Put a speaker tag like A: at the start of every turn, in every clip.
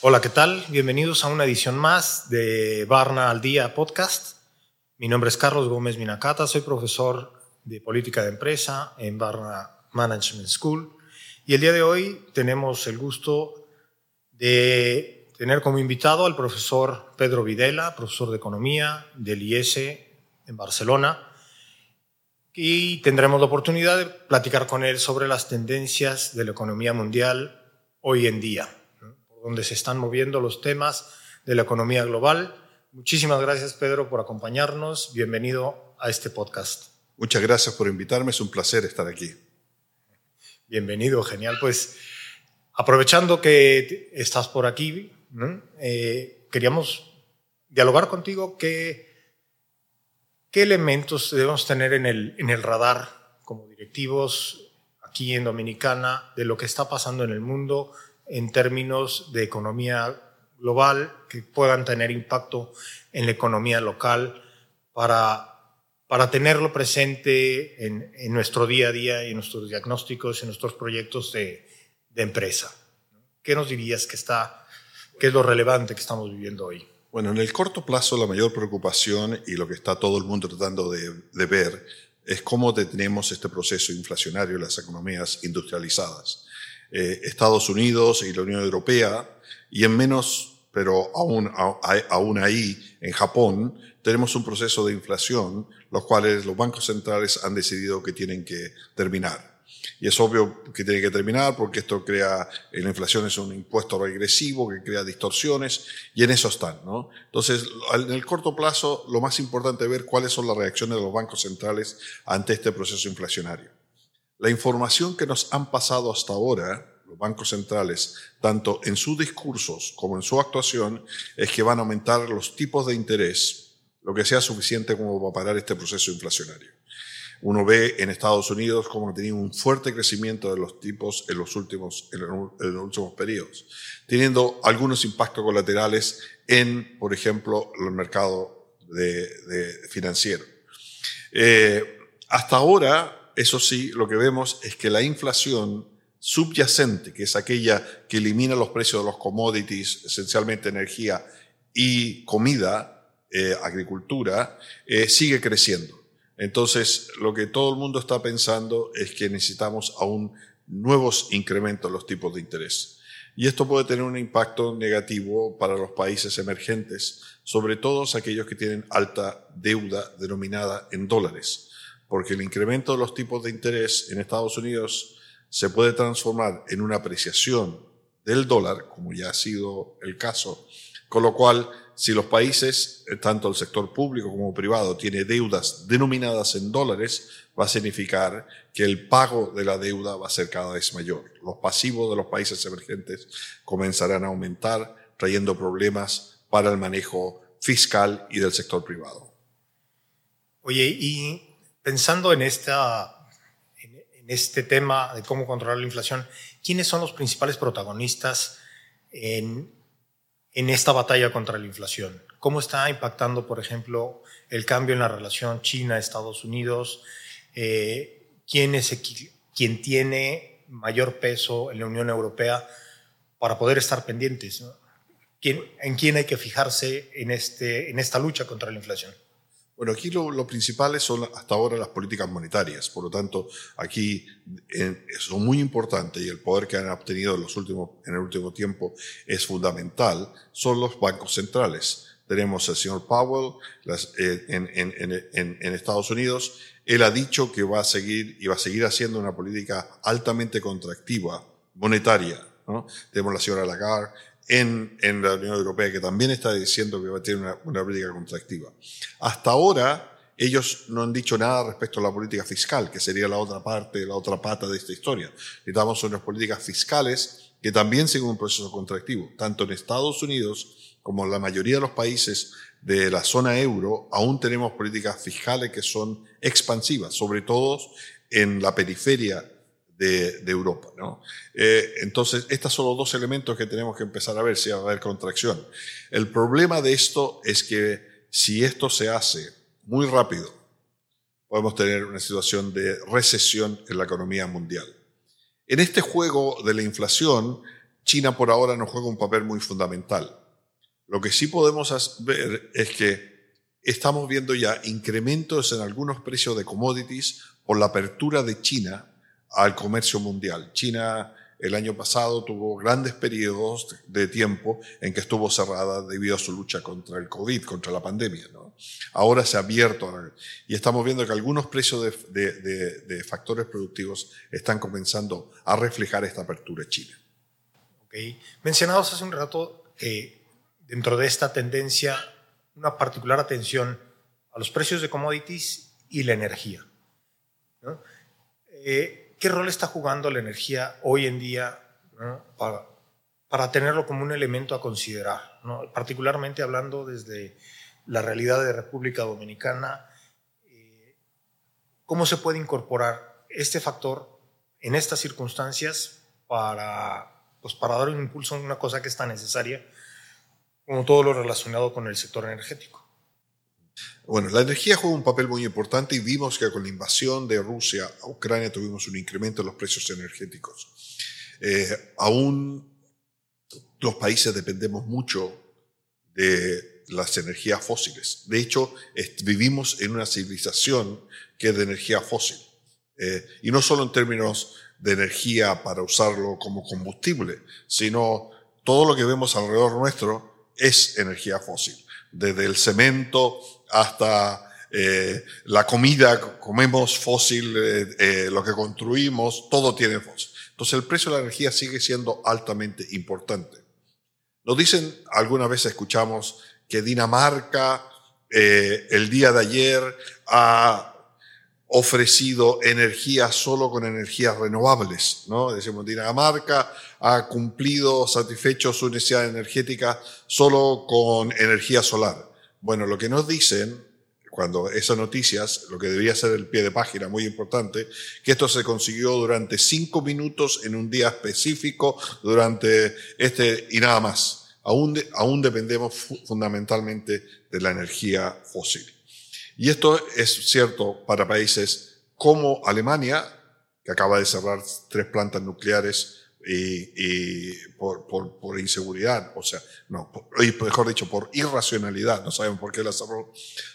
A: Hola, ¿qué tal? Bienvenidos a una edición más de Barna al Día Podcast. Mi nombre es Carlos Gómez Minacata, soy profesor de política de empresa en Barna Management School y el día de hoy tenemos el gusto de tener como invitado al profesor Pedro Videla, profesor de economía del IES en Barcelona y tendremos la oportunidad de platicar con él sobre las tendencias de la economía mundial hoy en día donde se están moviendo los temas de la economía global. Muchísimas gracias, Pedro, por acompañarnos. Bienvenido a este podcast.
B: Muchas gracias por invitarme, es un placer estar aquí.
A: Bienvenido, genial. Pues aprovechando que estás por aquí, eh, queríamos dialogar contigo qué, qué elementos debemos tener en el, en el radar como directivos aquí en Dominicana de lo que está pasando en el mundo, en términos de economía global que puedan tener impacto en la economía local para, para tenerlo presente en, en nuestro día a día en nuestros diagnósticos, en nuestros proyectos de, de empresa. ¿Qué nos dirías que, está, que es lo relevante que estamos viviendo hoy?
B: Bueno, en el corto plazo la mayor preocupación y lo que está todo el mundo tratando de, ver es cómo detenemos este proceso inflacionario en las economías industrializadas. Eh, Estados Unidos y la Unión Europea, y en menos, pero aún, aún ahí, en Japón, tenemos un proceso de inflación, los cuales los bancos centrales han decidido que tienen que terminar. Y es obvio que tiene que terminar porque esto crea, la inflación es un impuesto regresivo que crea distorsiones y en eso están, ¿no? Entonces, en el corto plazo, lo más importante es ver cuáles son las reacciones de los bancos centrales ante este proceso inflacionario. La información que nos han pasado hasta ahora, los bancos centrales, tanto en sus discursos como en su actuación, es que van a aumentar los tipos de interés, lo que sea suficiente como para parar este proceso inflacionario. Uno ve en Estados Unidos cómo ha tenido un fuerte crecimiento de los tipos en los últimos, en los últimos periodos, teniendo algunos impactos colaterales en, por ejemplo, el mercado de, de financiero. Eh, hasta ahora, eso sí, lo que vemos es que la inflación subyacente, que es aquella que elimina los precios de los commodities, esencialmente energía y comida, eh, agricultura, eh, sigue creciendo. Entonces, lo que todo el mundo está pensando es que necesitamos aún nuevos incrementos en los tipos de interés. Y esto puede tener un impacto negativo para los países emergentes, sobre todo aquellos que tienen alta deuda denominada en dólares porque el incremento de los tipos de interés en Estados Unidos se puede transformar en una apreciación del dólar, como ya ha sido el caso, con lo cual, si los países, tanto el sector público como privado, tiene deudas denominadas en dólares, va a significar que el pago de la deuda va a ser cada vez mayor. Los pasivos de los países emergentes comenzarán a aumentar, trayendo problemas para el manejo fiscal y del sector privado.
A: Oye, y pensando en, esta, en, este tema de cómo controlar la inflación, ¿quiénes son los principales protagonistas en, en esta batalla contra la inflación? ¿Cómo está impactando, por ejemplo, el cambio en la relación China-Estados Unidos? Eh, ¿quién, es, ¿Quién tiene mayor peso en la Unión Europea para poder estar pendientes? ¿Quién, ¿En quién hay que fijarse en, este, en esta lucha contra la inflación?
B: Bueno, aquí lo, lo, principal son hasta ahora las políticas monetarias, por lo tanto, aquí son muy importantes y el poder que han obtenido en, los últimos, en el último tiempo es fundamental, son los bancos centrales. Tenemos al señor Powell las, eh, en, en, en, Estados Unidos. Él ha dicho que va a seguir y va a seguir haciendo una política altamente contractiva, monetaria. ¿no? Tenemos la señora Lagarde en, en, la Unión Europea, que también está diciendo que va a tener una, una, política contractiva. Hasta ahora, ellos no han dicho nada respecto a la política fiscal, que sería la otra parte, la otra pata de esta historia. Necesitamos unas políticas fiscales que también siguen un proceso contractivo. Tanto en Estados Unidos como en la mayoría de los países de la zona euro, aún tenemos políticas fiscales que son expansivas, sobre todo en la periferia de, Europa. ¿no? Eh, entonces, estos son los dos elementos que tenemos que empezar a ver si va a haber contracción. El problema de esto es que si esto se hace muy rápido, podemos tener una situación de recesión en la economía mundial. En este juego de la inflación, China por ahora no juega un papel muy fundamental. Lo que sí podemos ver es que estamos viendo ya incrementos en algunos precios de commodities por la apertura de China al comercio mundial. China el año pasado tuvo grandes periodos de tiempo en que estuvo cerrada debido a su lucha contra el COVID, contra la pandemia. Ahora se ha abierto y estamos viendo que algunos precios de, factores productivos están comenzando a reflejar esta apertura china.
A: Okay. Mencionados hace un rato que dentro de esta tendencia una particular atención a los precios de commodities y la energía. Eh, ¿Qué rol está jugando la energía hoy en día para, para, tenerlo como un elemento a considerar? Particularmente hablando desde la realidad de República Dominicana, eh, ¿cómo se puede incorporar este factor en estas circunstancias para, pues, para dar un impulso a una cosa que es tan necesaria como todo lo relacionado con el sector energético?
B: Bueno, la energía juega un papel muy importante y vimos que con la invasión de Rusia a Ucrania tuvimos un incremento en los precios energéticos. Eh, aún los países dependemos mucho de las energías fósiles. De hecho, vivimos en una civilización que es de energía fósil. Eh, y no solo en términos de energía para usarlo como combustible, sino todo lo que vemos alrededor nuestro es energía fósil. Desde el cemento hasta eh, la comida, comemos fósil, eh, eh, lo que construimos, todo tiene fósil. Entonces el precio de la energía sigue siendo altamente importante. Nos dicen, alguna vez escuchamos que Dinamarca el día de ayer ha ofrecido energía solo con energías renovables, ¿no? Decimos, Dinamarca ha cumplido, satisfecho su necesidad energética solo con energía solar. Bueno, lo que nos dicen cuando esas noticias, lo que debería ser el pie de página, muy importante, que esto se consiguió durante cinco minutos en un día específico, durante este y nada más. Aún, aún dependemos fundamentalmente de la energía fósil. Y esto es cierto para países como Alemania, que acaba de cerrar tres plantas nucleares y, por, por, por, inseguridad, o sea, no, mejor dicho, por irracionalidad, no saben por qué la cerró,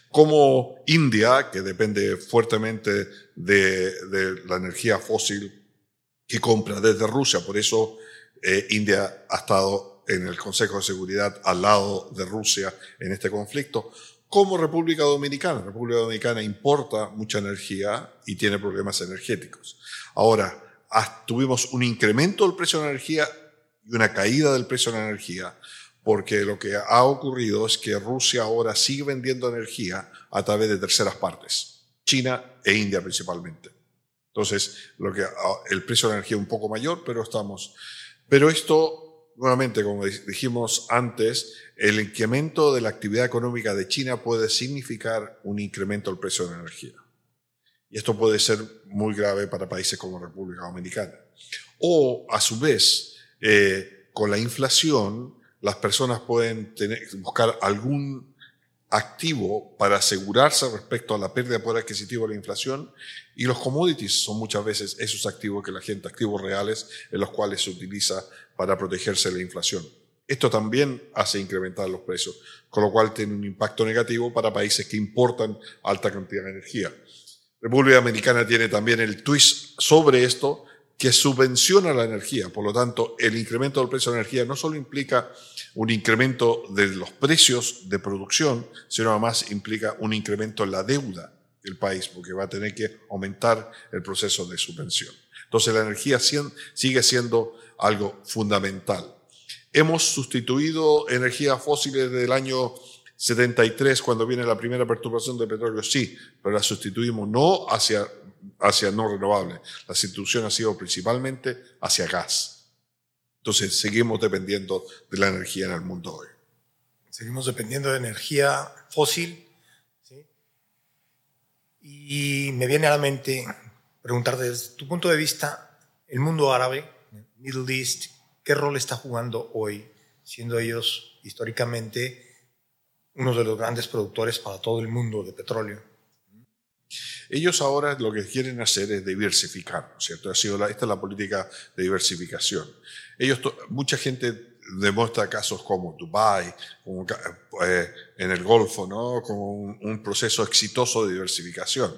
B: como India, que depende fuertemente de, de la energía fósil que compra desde Rusia, por eso eh, India ha estado en el Consejo de Seguridad al lado de Rusia en este conflicto, como República Dominicana. República Dominicana importa mucha energía y tiene problemas energéticos. Ahora, tuvimos un incremento del precio de la energía y una caída del precio de la energía, porque lo que ha ocurrido es que Rusia ahora sigue vendiendo energía a través de terceras partes, China e India principalmente. Entonces, lo que, ah, el precio de la energía es un poco mayor, pero estamos. Pero esto, nuevamente, como dijimos antes, el incremento de la actividad económica de China puede significar un incremento del precio de la energía. Y esto puede ser muy grave para países como República Dominicana. O, a su vez, eh, con la inflación, las personas pueden tener, buscar algún activo para asegurarse respecto a la pérdida de poder adquisitivo de la inflación y los commodities son muchas veces esos activos que la gente, activos reales, en los cuales se utiliza para protegerse de la inflación. Esto también hace incrementar los precios, con lo cual tiene un impacto negativo para países que importan alta cantidad de energía. República Dominicana tiene también el twist sobre esto que subvenciona la energía. Por lo tanto, el incremento del precio de la energía no solo implica un incremento de los precios de producción, sino además implica un incremento en la deuda del país, porque va a tener que aumentar el proceso de subvención. Entonces, la energía sigue siendo algo fundamental. Hemos sustituido energías fósiles desde el año 73, cuando viene la primera perturbación de petróleo, sí, pero la sustituimos no hacia, hacia no renovable. La sustitución ha sido principalmente hacia gas. Entonces, seguimos dependiendo de la energía en el mundo hoy.
A: Seguimos dependiendo de energía fósil. Y me viene a la mente preguntar desde tu punto de vista, el mundo árabe, Middle East, ¿qué rol está jugando hoy, siendo ellos históricamente uno de los grandes productores para todo el mundo de petróleo.
B: Ellos ahora lo que quieren hacer es diversificar, ¿no es cierto? Ha sido esta es la política de diversificación. Ellos, mucha gente demuestra casos como Dubái, como, eh, en el Golfo, ¿no? como un, proceso exitoso de diversificación.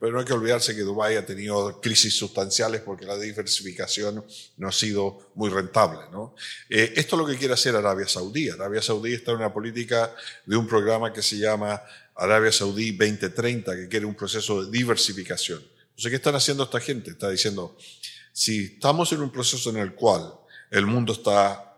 B: Pero no hay que olvidarse que Dubái ha tenido crisis sustanciales porque la diversificación no ha sido muy rentable. ¿no? Eh, esto es lo que quiere hacer Arabia Saudí. Arabia Saudí está en una política de un programa que se llama Arabia Saudí 2030, que quiere un proceso de diversificación. Entonces, ¿qué están haciendo esta gente? Está diciendo, si estamos en un proceso en el cual el mundo está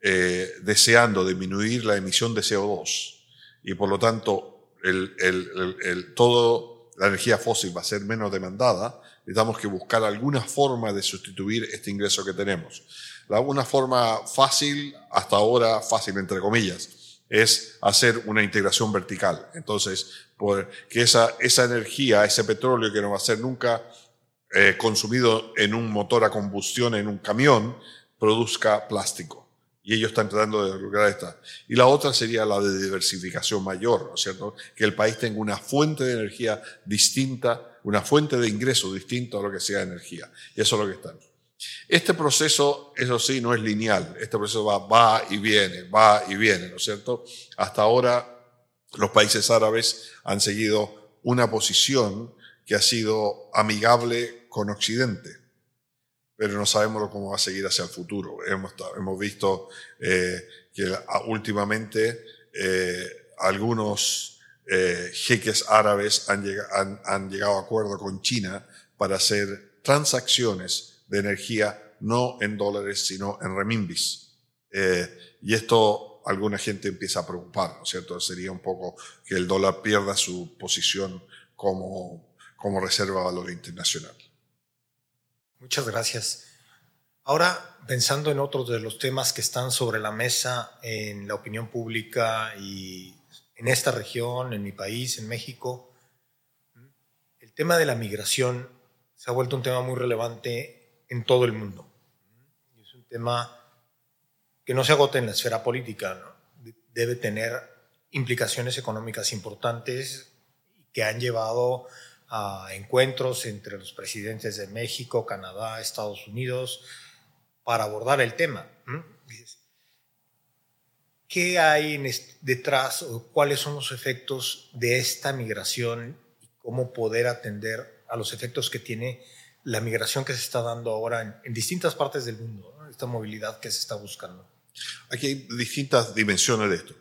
B: eh, deseando disminuir la emisión de CO2 y por lo tanto el, el, el, todo la energía fósil va a ser menos demandada, necesitamos que buscar alguna forma de sustituir este ingreso que tenemos. La, una forma fácil, hasta ahora fácil entre comillas, es hacer una integración vertical. Entonces, por, que esa, esa energía, ese petróleo que no va a ser nunca eh, consumido en un motor a combustión, en un camión, produzca plástico. Y ellos están tratando de lograr esta. Y la otra sería la de diversificación mayor, ¿no es cierto? Que el país tenga una fuente de energía distinta, una fuente de ingreso distinta a lo que sea energía. Y eso es lo que están. Este proceso, eso sí, no es lineal. Este proceso va, va y viene, va y viene, ¿no es cierto? Hasta ahora los países árabes han seguido una posición que ha sido amigable con Occidente pero no sabemos cómo va a seguir hacia el futuro. Hemos, hemos visto eh, que últimamente eh, algunos eh, jeques árabes han, han, han, llegado a acuerdo con China para hacer transacciones de energía no en dólares, sino en remimbis. y esto alguna gente empieza a preocupar, ¿no es cierto? Sería un poco que el dólar pierda su posición como, como reserva de valor internacional.
A: Muchas gracias. Ahora, pensando en otros de los temas que están sobre la mesa en la opinión pública y en esta región, en mi país, en México, el tema de la migración se ha vuelto un tema muy relevante en todo el mundo. Es un tema que no se agota en la esfera política, debe tener implicaciones económicas importantes que han llevado a encuentros entre los presidentes de México, Canadá, Estados Unidos, para abordar el tema. ¿Qué hay detrás o cuáles son los efectos de esta migración y cómo poder atender a los efectos que tiene la migración que se está dando ahora en, distintas partes del mundo, esta movilidad que se está buscando?
B: Aquí hay distintas dimensiones de esto.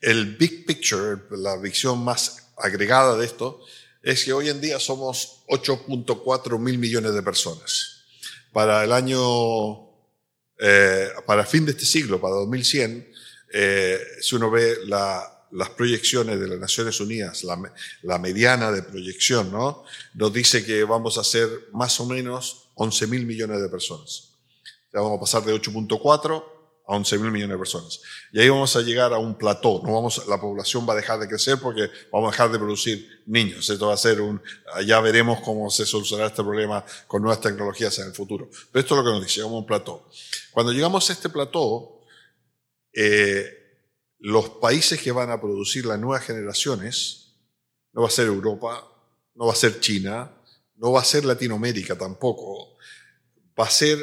B: El big picture, la visión más agregada de esto, es que hoy en día somos 8.4 mil millones de personas. Para el año, eh, para fin de este siglo, para 2100, eh, si uno ve la, las proyecciones de las Naciones Unidas, la, la, mediana de proyección, ¿no? Nos dice que vamos a ser más o menos 11 mil millones de personas. Ya vamos a pasar de 8.4 a 11 mil millones de personas. Y ahí vamos a llegar a un plató. No vamos, la población va a dejar de crecer porque vamos a dejar de producir niños. Esto va a ser un, ya veremos cómo se solucionará este problema con nuevas tecnologías en el futuro. Pero esto es lo que nos dice, llegamos a un plató. Cuando llegamos a este plató, eh, los países que van a producir las nuevas generaciones, no va a ser Europa, no va a ser China, no va a ser Latinoamérica tampoco, va a ser,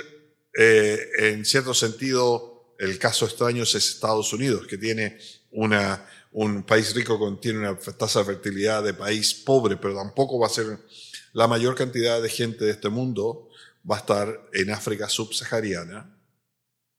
B: eh, en cierto sentido, el caso extraño es Estados Unidos, que tiene una, un país rico contiene una tasa de fertilidad de país pobre, pero tampoco va a ser la mayor cantidad de gente de este mundo va a estar en África subsahariana,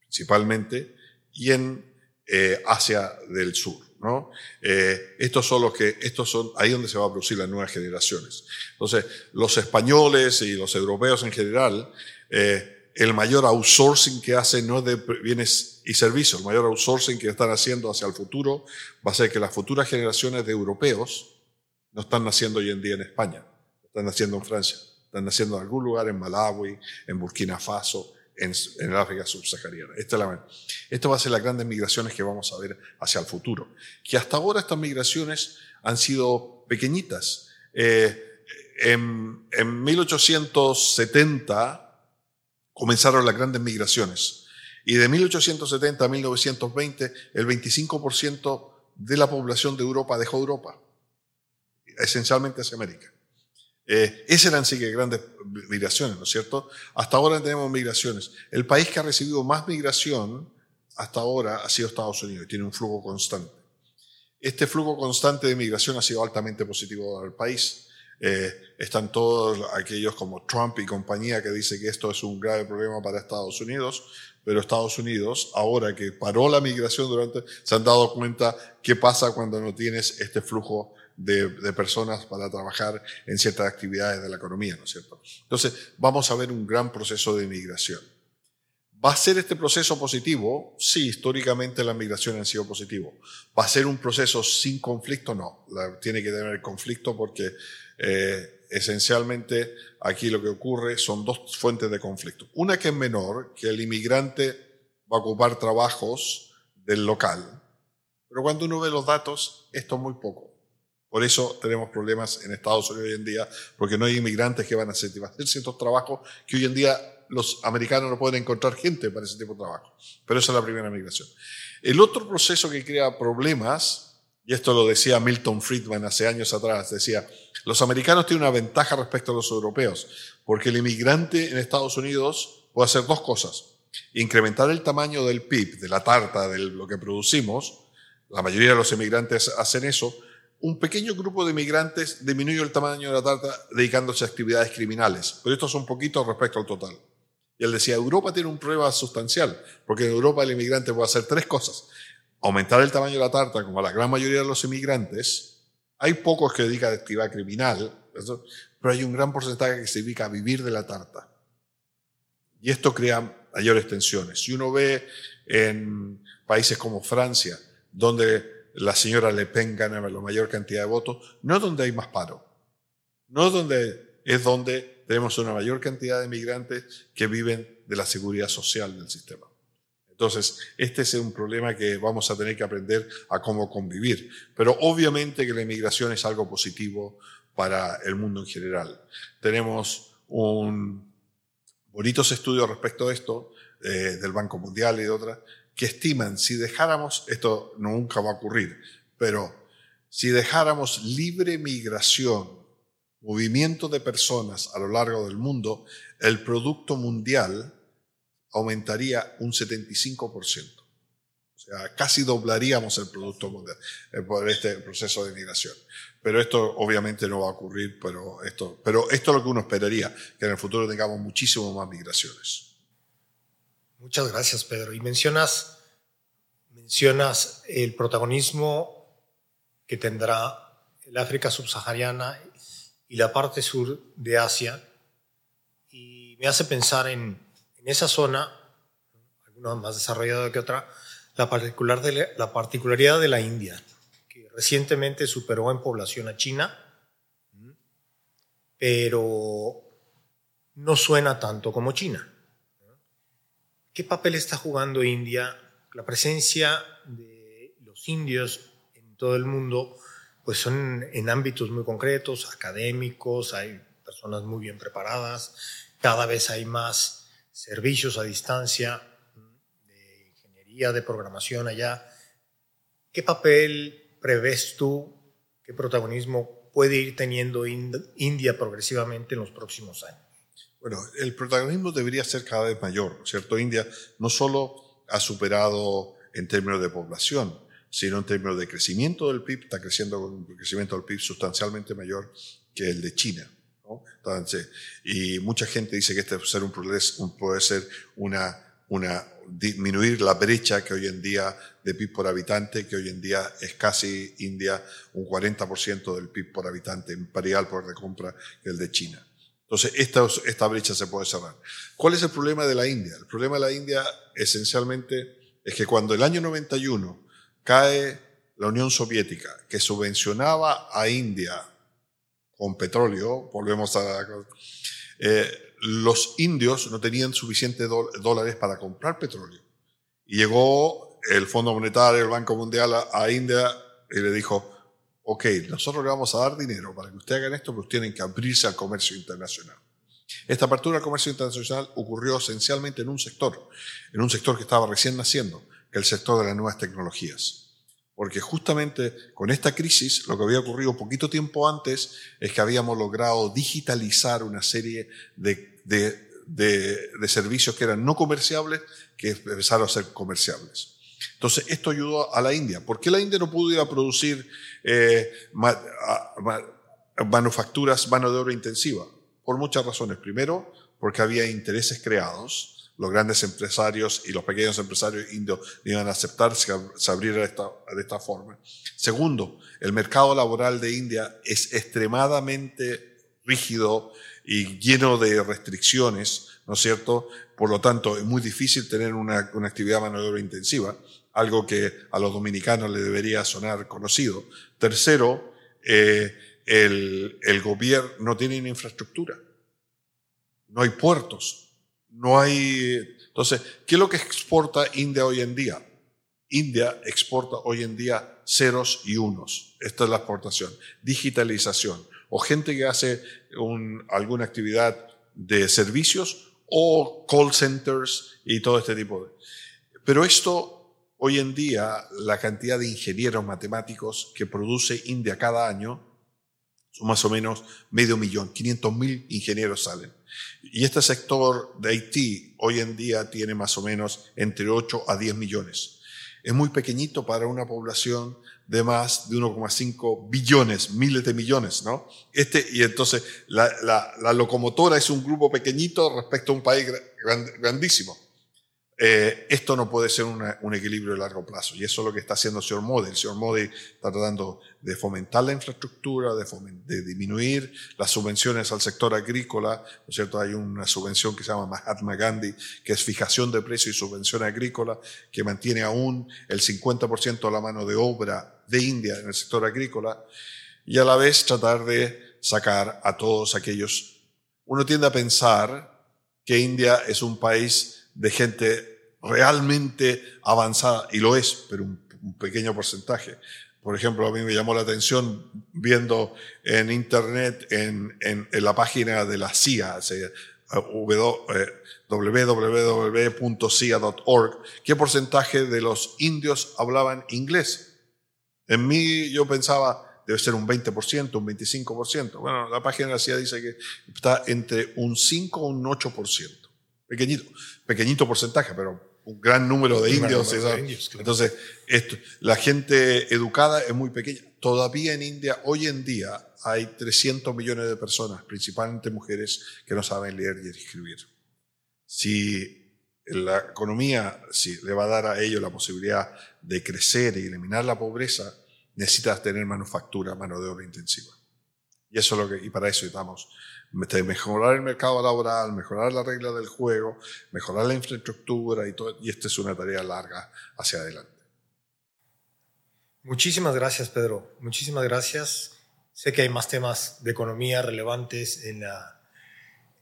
B: principalmente, y en eh, Asia del Sur. ¿no? Eh, estos son los que, estos son ahí donde se va a producir las nuevas generaciones. Entonces, los españoles y los europeos en general, eh, el mayor outsourcing que hacen no es de bienes y servicios, el mayor outsourcing que están haciendo hacia el futuro va a ser que las futuras generaciones de europeos no están naciendo hoy en día en España, están naciendo en Francia, están naciendo en algún lugar en Malawi, en Burkina Faso, en, el África subsahariana. Esta es la, esto va a ser las grandes migraciones que vamos a ver hacia el futuro. Que hasta ahora estas migraciones han sido pequeñitas. Eh, en, en 1870 comenzaron las grandes migraciones. Y de 1870 a 1920, el 25% de la población de Europa dejó Europa, esencialmente hacia América. Eh, esas eran sí que grandes migraciones, ¿no es cierto? Hasta ahora tenemos migraciones. El país que ha recibido más migración hasta ahora ha sido Estados Unidos, tiene un flujo constante. Este flujo constante de migración ha sido altamente positivo para el país. Eh, están todos aquellos como Trump y compañía que dicen que esto es un grave problema para Estados Unidos, pero Estados Unidos, ahora que paró la migración durante, se han dado cuenta qué pasa cuando no tienes este flujo de, de, personas para trabajar en ciertas actividades de la economía, ¿no es cierto? Entonces, vamos a ver un gran proceso de migración. ¿Va a ser este proceso positivo? Sí, históricamente la migración ha sido positivo. ¿Va a ser un proceso sin conflicto? No, tiene que tener conflicto porque eh, esencialmente aquí lo que ocurre son dos fuentes de conflicto. Una que es menor, que el inmigrante va a ocupar trabajos del local, pero cuando uno ve los datos, esto es muy poco. Por eso tenemos problemas en Estados Unidos hoy en día, porque no hay inmigrantes que van a hacer ciertos trabajos que hoy en día los americanos no pueden encontrar gente para ese tipo de trabajo. Pero esa es la primera migración. El otro proceso que crea problemas, y esto lo decía Milton Friedman hace años atrás, decía, los americanos tienen una ventaja respecto a los europeos, porque el inmigrante en Estados Unidos puede hacer dos cosas. Incrementar el tamaño del PIB, de la tarta, de lo que producimos, la mayoría de los inmigrantes hacen eso, un pequeño grupo de inmigrantes disminuye el tamaño de la tarta dedicándose a actividades criminales, pero estos son poquitos respecto al total. Y él decía, Europa tiene un problema sustancial, porque en Europa el inmigrante puede hacer tres cosas. Aumentar el tamaño de la tarta, como la gran mayoría de los inmigrantes. Hay pocos que dedican a actividad criminal, pero hay un gran porcentaje que se dedica a vivir de la tarta. Y esto crea mayores tensiones. Si uno ve en países como Francia, donde la señora Le Pen gana la mayor cantidad de votos, no es donde hay más paro, no es donde es donde tenemos una mayor cantidad de migrantes que viven de la seguridad social del sistema. Entonces, este es un problema que vamos a tener que aprender a cómo convivir. Pero obviamente que la inmigración es algo positivo para el mundo en general. Tenemos un bonitos estudios respecto a esto eh, del Banco Mundial y de otras que estiman si dejáramos, esto nunca va a ocurrir, pero si dejáramos libre migración movimiento de personas a lo largo del mundo, el Producto Mundial aumentaría un 75%. O sea, casi doblaríamos el Producto Mundial eh, por este proceso de migración. Pero esto obviamente no va a ocurrir, pero esto, pero esto es lo que uno esperaría, que en el futuro tengamos muchísimo más migraciones.
A: Muchas gracias, Pedro. Y mencionas, mencionas el protagonismo que tendrá el África subsahariana y la parte sur de Asia. Y me hace pensar en, en esa zona, alguna más desarrollada que otra, la, particular de la, particularidad de la India, que recientemente superó en población a China, pero no suena tanto como China. ¿Qué papel está jugando India? La presencia de los indios en todo el mundo pues son en ámbitos muy concretos, académicos, hay personas muy bien preparadas, cada vez hay más servicios a distancia de ingeniería, de programación allá. ¿Qué papel prevés tú, qué protagonismo puede ir teniendo India progresivamente en los próximos años?
B: Bueno, el protagonismo debería ser cada vez mayor, ¿cierto? India no solo ha superado en términos de población, sino en términos de crecimiento del PIB, está creciendo con un crecimiento del PIB sustancialmente mayor que el de China. ¿No? Entonces, y mucha gente dice que este puede ser, un, puede ser una, una, disminuir la brecha que hoy en día de PIB por habitante, que hoy en día es casi India un 40% del PIB por habitante, paridad por de compra que el de China. Entonces, esta, esta brecha se puede cerrar. ¿Cuál es el problema de la India? El problema de la India esencialmente es que cuando el año 91 cae la Unión Soviética, que subvencionaba a India con petróleo, volvemos a... Eh, los indios no tenían suficientes dólares para comprar petróleo. Y llegó el Fondo Monetario, el Banco Mundial a, India y le dijo, ok, nosotros le vamos a dar dinero para que ustedes hagan esto, pero tienen que abrirse al comercio internacional. Esta apertura al comercio internacional ocurrió esencialmente en un sector, en un sector que estaba recién naciendo, que es el sector de las nuevas tecnologías. Porque justamente con esta crisis lo que había ocurrido poquito tiempo antes es que habíamos logrado digitalizar una serie de, servicios que eran no comerciables que empezaron a ser comerciables. Entonces, esto ayudó a la India. ¿Por qué la India no pudo ir a producir eh, manufacturas, mano de obra intensiva? Por muchas razones. Primero, porque había intereses creados los grandes empresarios y los pequeños empresarios indios iban a aceptar se abriera de esta, esta forma. Segundo, el mercado laboral de India es extremadamente rígido y lleno de restricciones, ¿no es cierto? Por lo tanto, es muy difícil tener una, una actividad mano de obra intensiva, algo que a los dominicanos le debería sonar conocido. Tercero, eh, el, el gobierno no tiene infraestructura, no hay puertos, no hay... Entonces, ¿qué es lo que exporta India hoy en día? India exporta hoy en día ceros y unos. Esta es la exportación. Digitalización. O gente que hace alguna actividad de servicios o call centers y todo este tipo de... Pero esto, hoy en día, la cantidad de ingenieros matemáticos que produce India cada año son más o menos medio millón, 500 mil ingenieros salen. Y este sector de Haití hoy en día tiene más o menos entre 8 a 10 millones. Es muy pequeñito para una población de más de 1,5 billones, miles de millones, ¿no? Este, y entonces la, la, locomotora es un grupo pequeñito respecto a un país grandísimo. Eh, esto no puede ser un equilibrio de largo plazo y eso es lo que está haciendo el señor Modi. El señor Modi está tratando de fomentar la infraestructura, de, disminuir las subvenciones al sector agrícola. ¿no es cierto? Hay una subvención que se llama Mahatma Gandhi, que es fijación de precio y subvención agrícola, que mantiene aún el 50% de la mano de obra de India en el sector agrícola y a la vez tratar de sacar a todos aquellos. Uno tiende a pensar que India es un país de gente realmente avanzada, y lo es, pero un, pequeño porcentaje. Por ejemplo, a mí me llamó la atención viendo en Internet, en, en, la página de la CIA, eh, www.cia.org, qué porcentaje de los indios hablaban inglés. En mí yo pensaba, debe ser un 20%, un 25%. Bueno, la página de la CIA dice que está entre un 5 y un 8% pequeñito, pequeñito porcentaje, pero un gran número de indios. Entonces, esto, la gente educada es muy pequeña. Todavía en India, hoy en día, hay 300 millones de personas, principalmente mujeres, que no saben leer y escribir. Si la economía si le va a dar a ellos la posibilidad de crecer y eliminar la pobreza, necesitas tener manufactura, mano de obra intensiva. Y eso es lo que, y para eso estamos mejorar el mercado laboral, mejorar la regla del juego, mejorar la infraestructura y todo, y esta es una tarea larga hacia adelante.
A: Muchísimas gracias, Pedro. Muchísimas gracias. Sé que hay más temas de economía relevantes en la,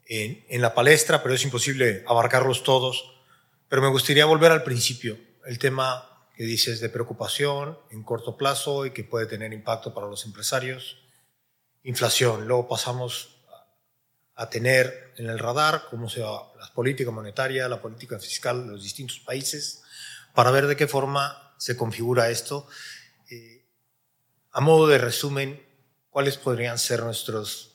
A: en, en la palestra, pero es imposible abarcarlos todos. Pero me gustaría volver al principio, el tema que dices de preocupación en corto plazo y que puede tener impacto para los empresarios. Inflación. Luego pasamos a tener en el radar, cómo se va la política monetaria, la política fiscal de los distintos países, para ver de qué forma se configura esto. Eh, a modo de resumen, ¿cuáles podrían ser nuestros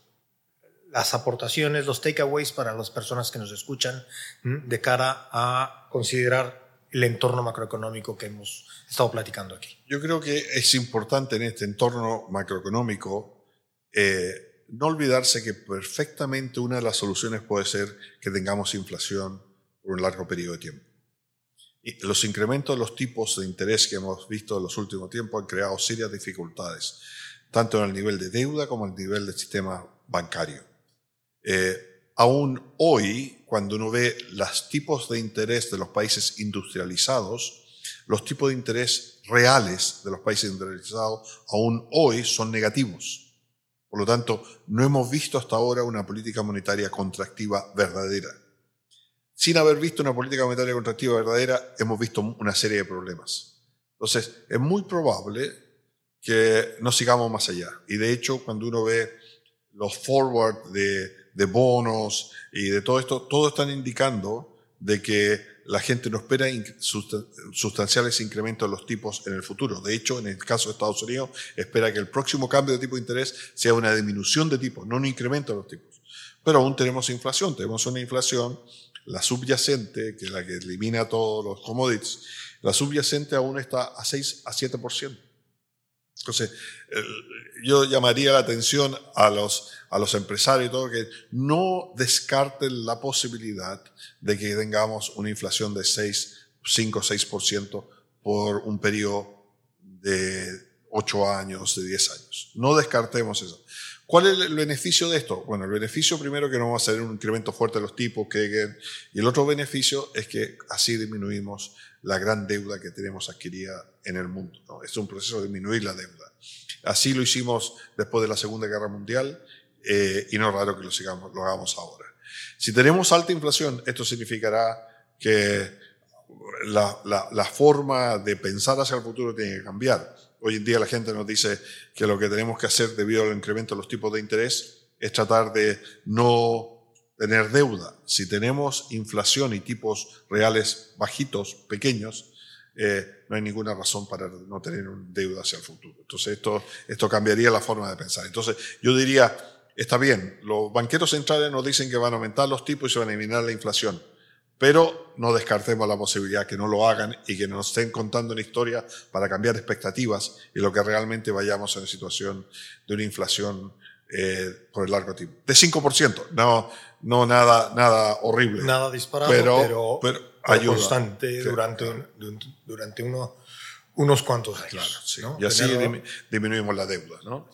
A: las aportaciones, los takeaways para las personas que nos escuchan de cara a considerar el entorno macroeconómico que hemos estado platicando aquí?
B: Yo creo que es importante en este entorno macroeconómico eh, no olvidarse que perfectamente una de las soluciones puede ser que tengamos inflación por un largo periodo de tiempo. Los incrementos de los tipos de interés que hemos visto en los últimos tiempos han creado serias dificultades, tanto en el nivel de deuda como en el nivel del sistema bancario. Eh, aún hoy, cuando uno ve los tipos de interés de los países industrializados, los tipos de interés reales de los países industrializados aún hoy son negativos. Por lo tanto, no hemos visto hasta ahora una política monetaria contractiva verdadera. Sin haber visto una política monetaria contractiva verdadera, hemos visto una serie de problemas. Entonces, es muy probable que no sigamos más allá. Y de hecho, cuando uno ve los forward de, bonos y de todo esto, todos están indicando de que la gente no espera sustanciales incrementos de los tipos en el futuro. De hecho, en el caso de Estados Unidos, espera que el próximo cambio de tipo de interés sea una disminución de tipos, no un incremento de los tipos. Pero aún tenemos inflación, tenemos una inflación, la subyacente, que es la que elimina todos los commodities, la subyacente aún está a 6 a 7%. Entonces, yo llamaría la atención a los, a los empresarios y todo que no descarten la posibilidad de que tengamos una inflación de 6, 5, 6% por un periodo de 8 años, de 10 años. No descartemos eso. ¿Cuál es el beneficio de esto? Bueno, el beneficio primero que no vamos a tener un incremento fuerte de los tipos, que, y el otro beneficio es que así disminuimos la gran deuda que tenemos adquirida en el mundo. ¿no? Es un proceso de disminuir la deuda. Así lo hicimos después de la Segunda Guerra Mundial eh, y no es raro que lo, sigamos, lo hagamos ahora. Si tenemos alta inflación, esto significará que la, la, la, forma de pensar hacia el futuro tiene que cambiar. Hoy en día la gente nos dice que lo que tenemos que hacer debido al incremento de los tipos de interés es tratar de no tener deuda. Si tenemos inflación y tipos reales bajitos, pequeños, eh, no hay ninguna razón para no tener deuda hacia el futuro. Entonces esto, esto cambiaría la forma de pensar. Entonces yo diría, está bien, los banqueros centrales nos dicen que van a aumentar los tipos y se van a eliminar la inflación, pero no descartemos la posibilidad que no lo hagan y que nos estén contando una historia para cambiar expectativas y lo que realmente vayamos a una situación de una inflación eh, por el largo tiempo. De 5%, no, no nada, nada horrible.
A: Nada disparado, pero, pero, ayuda, constante durante, durante uno, unos cuantos años.
B: Claro, Y así disminuimos la deuda. ¿no?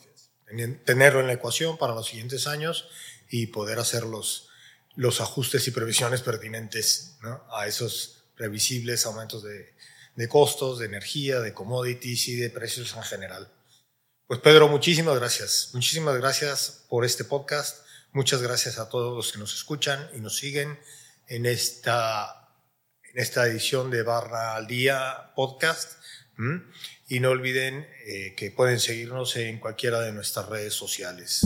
A: Tenerlo en la ecuación para los siguientes años y poder hacer los, los ajustes y previsiones pertinentes a esos previsibles aumentos de, de costos, de energía, de commodities y de precios en general. Pues Pedro, muchísimas gracias. Muchísimas gracias por este podcast. Muchas gracias a todos los que nos escuchan y nos siguen en esta, en esta edición de Barra al Día podcast. Y no olviden eh, que pueden seguirnos en cualquiera de nuestras redes sociales.